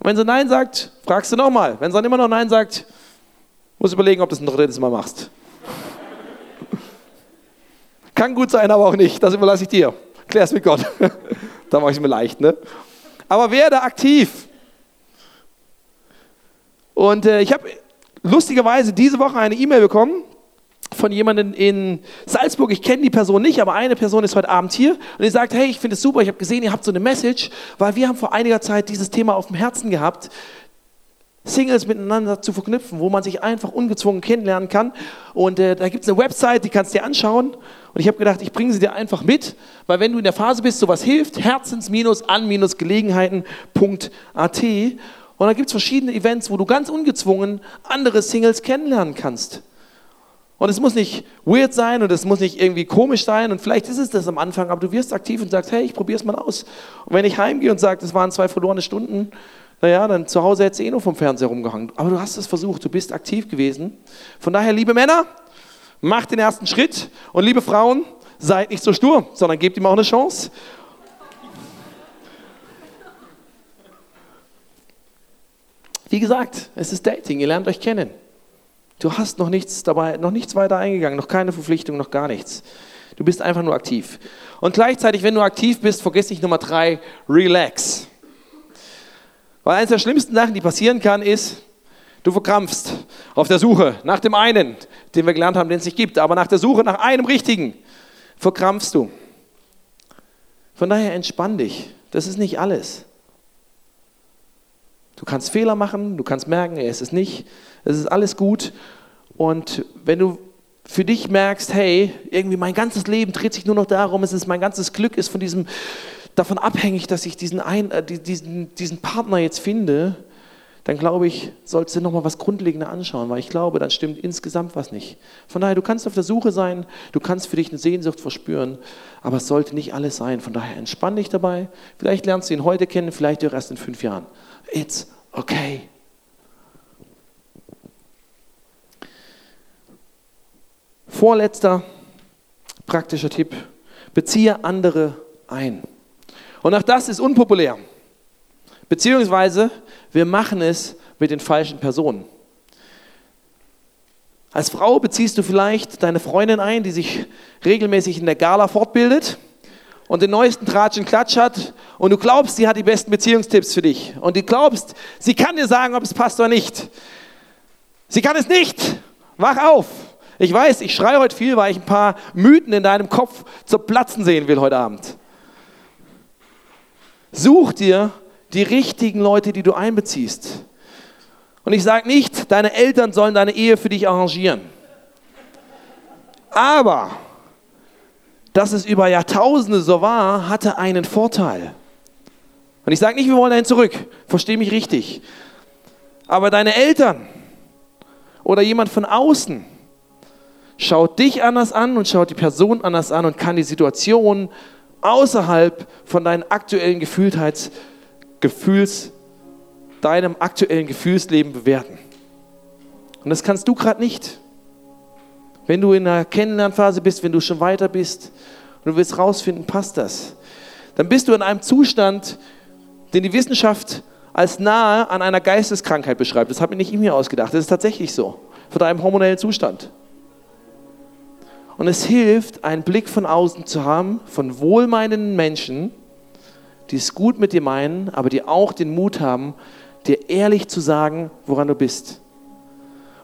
Und wenn sie Nein sagt, fragst du nochmal. Wenn sie dann immer noch Nein sagt, musst du überlegen, ob du es ein drittes Mal machst. Kann gut sein, aber auch nicht. Das überlasse ich dir. Klär es mit Gott. da mache ich es mir leicht. Ne? Aber werde aktiv. Und äh, ich habe lustigerweise diese Woche eine E-Mail bekommen von jemandem in Salzburg, ich kenne die Person nicht, aber eine Person ist heute Abend hier und die sagt, hey, ich finde es super, ich habe gesehen, ihr habt so eine Message, weil wir haben vor einiger Zeit dieses Thema auf dem Herzen gehabt, Singles miteinander zu verknüpfen, wo man sich einfach ungezwungen kennenlernen kann. Und äh, da gibt es eine Website, die kannst du dir anschauen. Und ich habe gedacht, ich bringe sie dir einfach mit, weil wenn du in der Phase bist, sowas hilft, herzens-an-gelegenheiten.at. Und da gibt es verschiedene Events, wo du ganz ungezwungen andere Singles kennenlernen kannst. Und es muss nicht weird sein und es muss nicht irgendwie komisch sein und vielleicht ist es das am Anfang, aber du wirst aktiv und sagst, hey, ich probiere es mal aus. Und wenn ich heimgehe und sage, das waren zwei verlorene Stunden, naja, dann zu Hause hättest du eh nur vom Fernseher rumgehangen. Aber du hast es versucht, du bist aktiv gewesen. Von daher, liebe Männer, macht den ersten Schritt und liebe Frauen, seid nicht so stur, sondern gebt ihm auch eine Chance. Wie gesagt, es ist Dating, ihr lernt euch kennen. Du hast noch nichts dabei, noch nichts weiter eingegangen, noch keine Verpflichtung, noch gar nichts. Du bist einfach nur aktiv. Und gleichzeitig, wenn du aktiv bist, vergiss nicht Nummer drei, relax. Weil eines der schlimmsten Sachen, die passieren kann, ist, du verkrampfst auf der Suche nach dem einen, den wir gelernt haben, den es nicht gibt, aber nach der Suche nach einem richtigen, verkrampfst du. Von daher entspann dich. Das ist nicht alles. Du kannst Fehler machen, du kannst merken, es ist nicht, es ist alles gut. Und wenn du für dich merkst, hey, irgendwie mein ganzes Leben dreht sich nur noch darum, es ist mein ganzes Glück ist von diesem davon abhängig, dass ich diesen, ein, äh, diesen, diesen Partner jetzt finde, dann glaube ich, sollst du nochmal was Grundlegendes anschauen, weil ich glaube, dann stimmt insgesamt was nicht. Von daher, du kannst auf der Suche sein, du kannst für dich eine Sehnsucht verspüren, aber es sollte nicht alles sein. Von daher entspann dich dabei. Vielleicht lernst du ihn heute kennen, vielleicht auch erst in fünf Jahren. It's okay. Vorletzter praktischer Tipp. Beziehe andere ein. Und auch das ist unpopulär. Beziehungsweise wir machen es mit den falschen Personen. Als Frau beziehst du vielleicht deine Freundin ein, die sich regelmäßig in der Gala fortbildet und den neuesten Tratsch und Klatsch hat und du glaubst, sie hat die besten Beziehungstipps für dich und du glaubst, sie kann dir sagen, ob es passt oder nicht. Sie kann es nicht. Wach auf. Ich weiß, ich schreie heute viel, weil ich ein paar Mythen in deinem Kopf zu platzen sehen will heute Abend. Such dir die richtigen Leute, die du einbeziehst. Und ich sage nicht, deine Eltern sollen deine Ehe für dich arrangieren. Aber, dass es über Jahrtausende so war, hatte einen Vorteil. Und ich sage nicht, wir wollen dahin zurück. Verstehe mich richtig. Aber deine Eltern oder jemand von außen schaut dich anders an und schaut die Person anders an und kann die Situation außerhalb von deinen aktuellen Gefühltheits, Gefühls, deinem aktuellen Gefühlsleben bewerten. Und das kannst du gerade nicht. Wenn du in einer Kennenlernphase bist, wenn du schon weiter bist und du willst rausfinden, passt das, dann bist du in einem Zustand, den die Wissenschaft als nahe an einer Geisteskrankheit beschreibt. Das habe ich nicht in mir ausgedacht. Das ist tatsächlich so. Von deinem hormonellen Zustand. Und es hilft, einen Blick von außen zu haben, von wohlmeinenden Menschen, die es gut mit dir meinen, aber die auch den Mut haben, dir ehrlich zu sagen, woran du bist.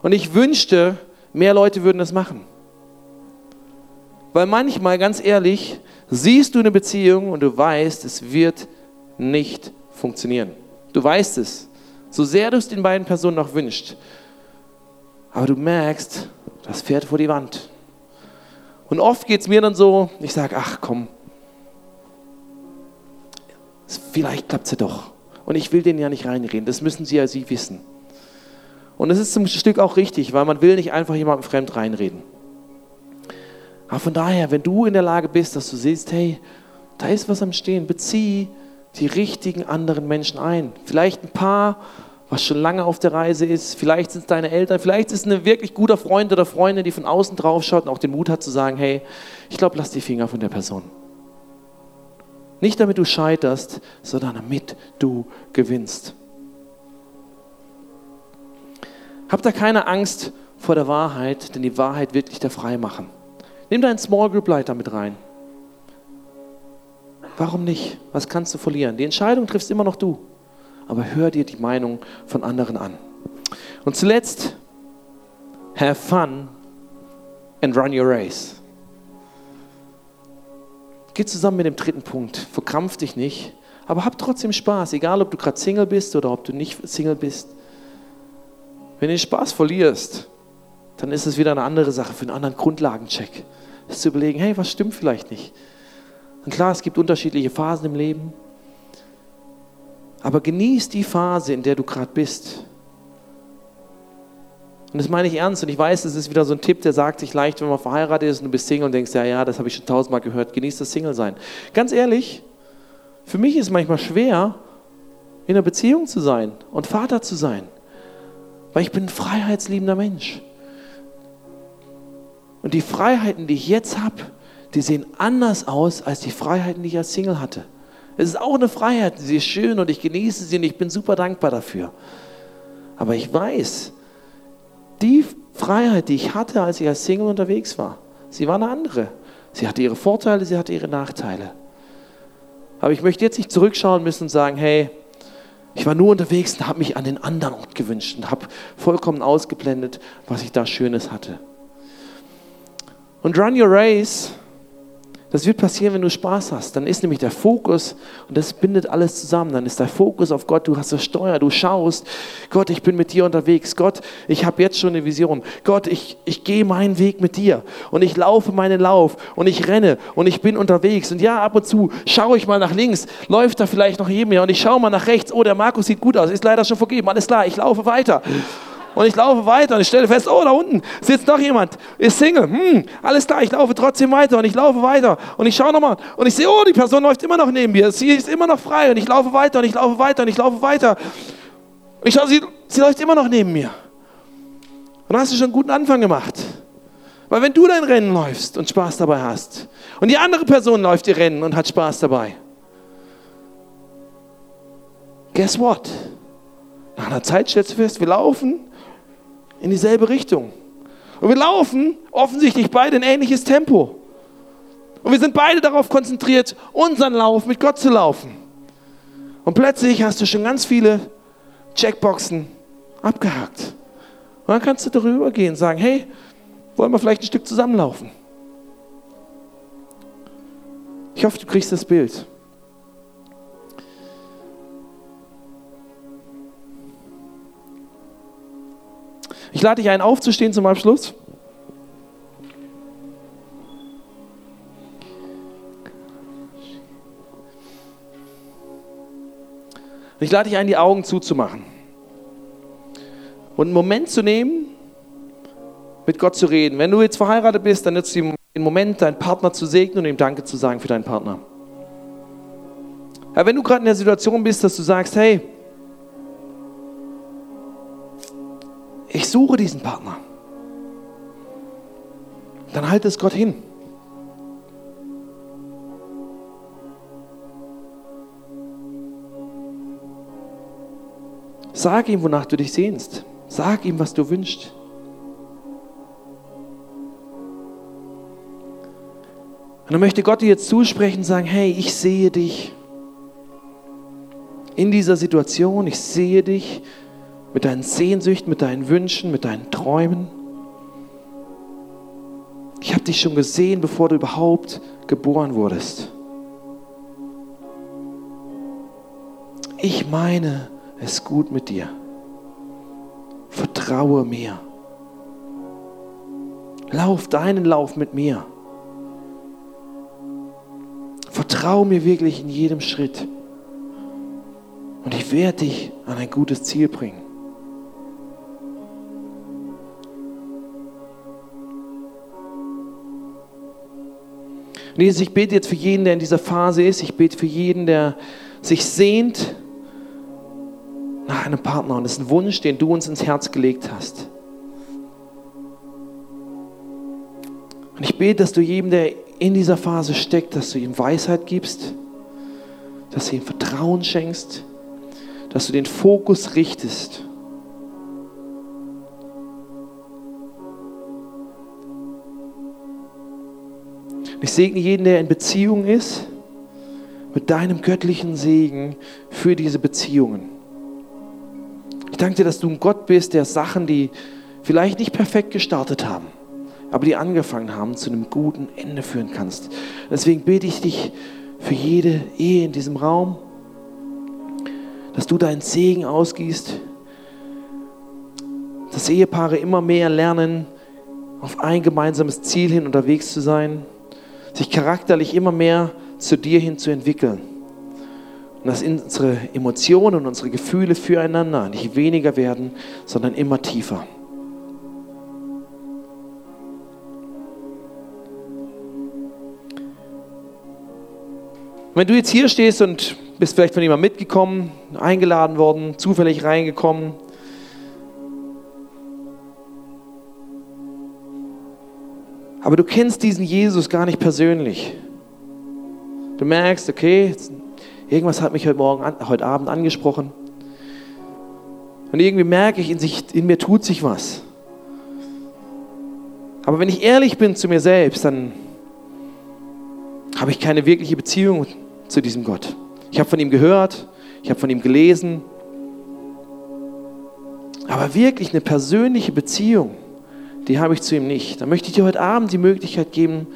Und ich wünschte, mehr Leute würden das machen. Weil manchmal, ganz ehrlich, siehst du eine Beziehung und du weißt, es wird nicht funktionieren. Du weißt es. So sehr du es den beiden Personen noch wünschst. Aber du merkst, das fährt vor die Wand. Und oft geht es mir dann so, ich sage, ach komm, vielleicht klappt es ja doch. Und ich will denen ja nicht reinreden, das müssen sie ja sie wissen. Und es ist zum Stück auch richtig, weil man will nicht einfach jemandem fremd reinreden. Aber von daher, wenn du in der Lage bist, dass du siehst, hey, da ist was am Stehen, bezieh die richtigen anderen Menschen ein. Vielleicht ein paar, was schon lange auf der Reise ist. Vielleicht sind es deine Eltern, vielleicht ist es ein wirklich guter Freund oder Freundin, die von außen drauf schaut und auch den Mut hat zu sagen, hey, ich glaube, lass die Finger von der Person. Nicht damit du scheiterst, sondern damit du gewinnst. Hab da keine Angst vor der Wahrheit, denn die Wahrheit wird dich da frei machen. Nimm deinen Small Group Leiter mit rein. Warum nicht? Was kannst du verlieren? Die Entscheidung triffst immer noch du aber hör dir die Meinung von anderen an. Und zuletzt, have fun and run your race. Geh zusammen mit dem dritten Punkt. Verkrampf dich nicht, aber hab trotzdem Spaß, egal ob du gerade Single bist oder ob du nicht Single bist. Wenn du den Spaß verlierst, dann ist es wieder eine andere Sache für einen anderen Grundlagencheck. Ist zu überlegen, hey, was stimmt vielleicht nicht? Und klar, es gibt unterschiedliche Phasen im Leben. Aber genieß die Phase, in der du gerade bist. Und das meine ich ernst. Und ich weiß, es ist wieder so ein Tipp, der sagt sich leicht, wenn man verheiratet ist und du bist Single und denkst, ja, ja, das habe ich schon tausendmal gehört. Genieß das Single-Sein. Ganz ehrlich, für mich ist es manchmal schwer, in einer Beziehung zu sein und Vater zu sein. Weil ich bin ein freiheitsliebender Mensch. Und die Freiheiten, die ich jetzt habe, die sehen anders aus als die Freiheiten, die ich als Single hatte. Es ist auch eine Freiheit, sie ist schön und ich genieße sie und ich bin super dankbar dafür. Aber ich weiß, die Freiheit, die ich hatte, als ich als Single unterwegs war, sie war eine andere. Sie hatte ihre Vorteile, sie hatte ihre Nachteile. Aber ich möchte jetzt nicht zurückschauen müssen und sagen, hey, ich war nur unterwegs und habe mich an den anderen Ort gewünscht und habe vollkommen ausgeblendet, was ich da Schönes hatte. Und Run Your Race das wird passieren, wenn du Spaß hast. Dann ist nämlich der Fokus, und das bindet alles zusammen, dann ist der Fokus auf Gott, du hast das Steuer, du schaust, Gott, ich bin mit dir unterwegs. Gott, ich habe jetzt schon eine Vision. Gott, ich, ich gehe meinen Weg mit dir. Und ich laufe meinen Lauf. Und ich renne. Und ich bin unterwegs. Und ja, ab und zu schaue ich mal nach links, läuft da vielleicht noch jemand? Und ich schaue mal nach rechts, oh, der Markus sieht gut aus, ist leider schon vergeben, alles klar, ich laufe weiter. Und ich laufe weiter und ich stelle fest, oh, da unten sitzt noch jemand, ist Single. Hm, alles klar, ich laufe trotzdem weiter und ich laufe weiter und ich schaue nochmal und ich sehe, oh, die Person läuft immer noch neben mir. Sie ist immer noch frei und ich laufe weiter und ich laufe weiter und ich laufe weiter. Und ich schaue, sie, sie läuft immer noch neben mir. Und dann hast du schon einen guten Anfang gemacht. Weil wenn du dein Rennen läufst und Spaß dabei hast und die andere Person läuft ihr Rennen und hat Spaß dabei, guess what? Nach einer Zeit stellst du fest, wir laufen in dieselbe Richtung. Und wir laufen offensichtlich beide in ähnliches Tempo. Und wir sind beide darauf konzentriert, unseren Lauf mit Gott zu laufen. Und plötzlich hast du schon ganz viele Checkboxen abgehakt. Und dann kannst du darüber gehen und sagen, hey, wollen wir vielleicht ein Stück zusammenlaufen? Ich hoffe, du kriegst das Bild. Ich lade dich ein, aufzustehen zum Abschluss. ich lade dich ein, die Augen zuzumachen und einen Moment zu nehmen, mit Gott zu reden. Wenn du jetzt verheiratet bist, dann nutzt den Moment, deinen Partner zu segnen und ihm Danke zu sagen für deinen Partner. Ja, wenn du gerade in der Situation bist, dass du sagst, hey, ich suche diesen Partner, dann halt es Gott hin. Sag ihm, wonach du dich sehnst. Sag ihm, was du wünschst. Und dann möchte Gott dir jetzt zusprechen und sagen, hey, ich sehe dich in dieser Situation, ich sehe dich mit deinen Sehnsüchten, mit deinen Wünschen, mit deinen Träumen. Ich habe dich schon gesehen, bevor du überhaupt geboren wurdest. Ich meine, es gut mit dir. Vertraue mir. Lauf deinen Lauf mit mir. Vertraue mir wirklich in jedem Schritt. Und ich werde dich an ein gutes Ziel bringen. Und Jesus, ich bete jetzt für jeden, der in dieser Phase ist. Ich bete für jeden, der sich sehnt nach einem Partner. Und das ist ein Wunsch, den du uns ins Herz gelegt hast. Und ich bete, dass du jedem, der in dieser Phase steckt, dass du ihm Weisheit gibst, dass du ihm Vertrauen schenkst, dass du den Fokus richtest. Ich segne jeden, der in Beziehung ist, mit deinem göttlichen Segen für diese Beziehungen. Ich danke dir, dass du ein Gott bist, der Sachen, die vielleicht nicht perfekt gestartet haben, aber die angefangen haben, zu einem guten Ende führen kannst. Deswegen bete ich dich für jede Ehe in diesem Raum, dass du deinen Segen ausgießt, dass Ehepaare immer mehr lernen, auf ein gemeinsames Ziel hin unterwegs zu sein, sich charakterlich immer mehr zu dir hin zu entwickeln. Und dass unsere Emotionen und unsere Gefühle füreinander nicht weniger werden, sondern immer tiefer. Wenn du jetzt hier stehst und bist vielleicht von jemandem mitgekommen, eingeladen worden, zufällig reingekommen, aber du kennst diesen Jesus gar nicht persönlich. Du merkst, okay, Irgendwas hat mich heute, Morgen an, heute Abend angesprochen. Und irgendwie merke ich, in, sich, in mir tut sich was. Aber wenn ich ehrlich bin zu mir selbst, dann habe ich keine wirkliche Beziehung zu diesem Gott. Ich habe von ihm gehört, ich habe von ihm gelesen. Aber wirklich eine persönliche Beziehung, die habe ich zu ihm nicht. Da möchte ich dir heute Abend die Möglichkeit geben,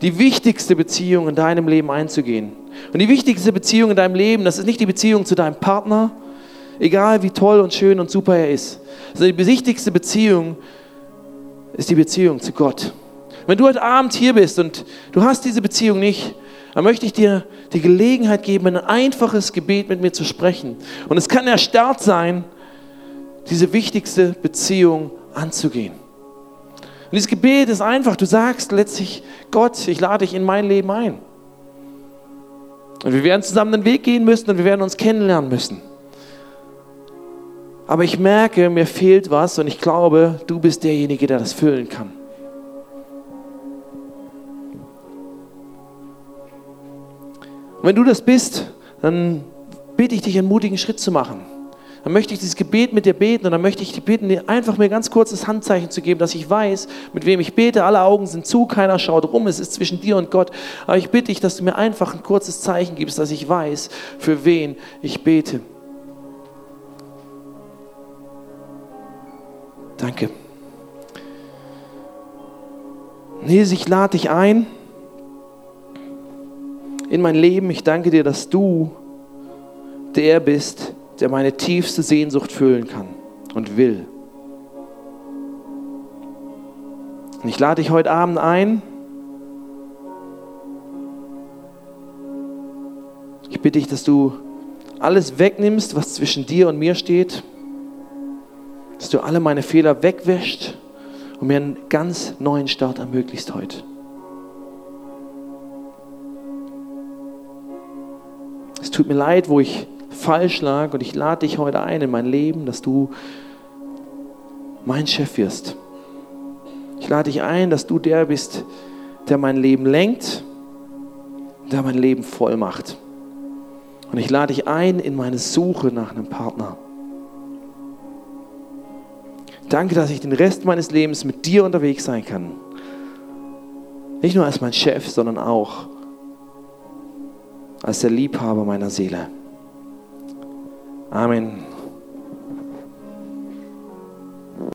die wichtigste Beziehung in deinem Leben einzugehen. Und die wichtigste Beziehung in deinem Leben, das ist nicht die Beziehung zu deinem Partner, egal wie toll und schön und super er ist. Sondern die wichtigste Beziehung ist die Beziehung zu Gott. Wenn du heute Abend hier bist und du hast diese Beziehung nicht, dann möchte ich dir die Gelegenheit geben, ein einfaches Gebet mit mir zu sprechen. Und es kann der Start sein, diese wichtigste Beziehung anzugehen. Und dieses Gebet ist einfach, du sagst letztlich, Gott, ich lade dich in mein Leben ein. Und wir werden zusammen den Weg gehen müssen und wir werden uns kennenlernen müssen. Aber ich merke, mir fehlt was und ich glaube, du bist derjenige, der das füllen kann. Und wenn du das bist, dann bitte ich dich, einen mutigen Schritt zu machen. Dann möchte ich dieses Gebet mit dir beten und dann möchte ich dich bitten, dir einfach mir ganz kurzes Handzeichen zu geben, dass ich weiß, mit wem ich bete. Alle Augen sind zu, keiner schaut rum, es ist zwischen dir und Gott. Aber ich bitte dich, dass du mir einfach ein kurzes Zeichen gibst, dass ich weiß, für wen ich bete. Danke. Jesus, ich lade dich ein in mein Leben. Ich danke dir, dass du der bist, der meine tiefste Sehnsucht füllen kann und will. Und ich lade dich heute Abend ein. Ich bitte dich, dass du alles wegnimmst, was zwischen dir und mir steht, dass du alle meine Fehler wegwäscht und mir einen ganz neuen Start ermöglicht heute. Es tut mir leid, wo ich falsch lag und ich lade dich heute ein in mein Leben, dass du mein Chef wirst. Ich lade dich ein, dass du der bist, der mein Leben lenkt, der mein Leben voll macht. Und ich lade dich ein in meine Suche nach einem Partner. Danke, dass ich den Rest meines Lebens mit dir unterwegs sein kann. Nicht nur als mein Chef, sondern auch als der Liebhaber meiner Seele. Amen.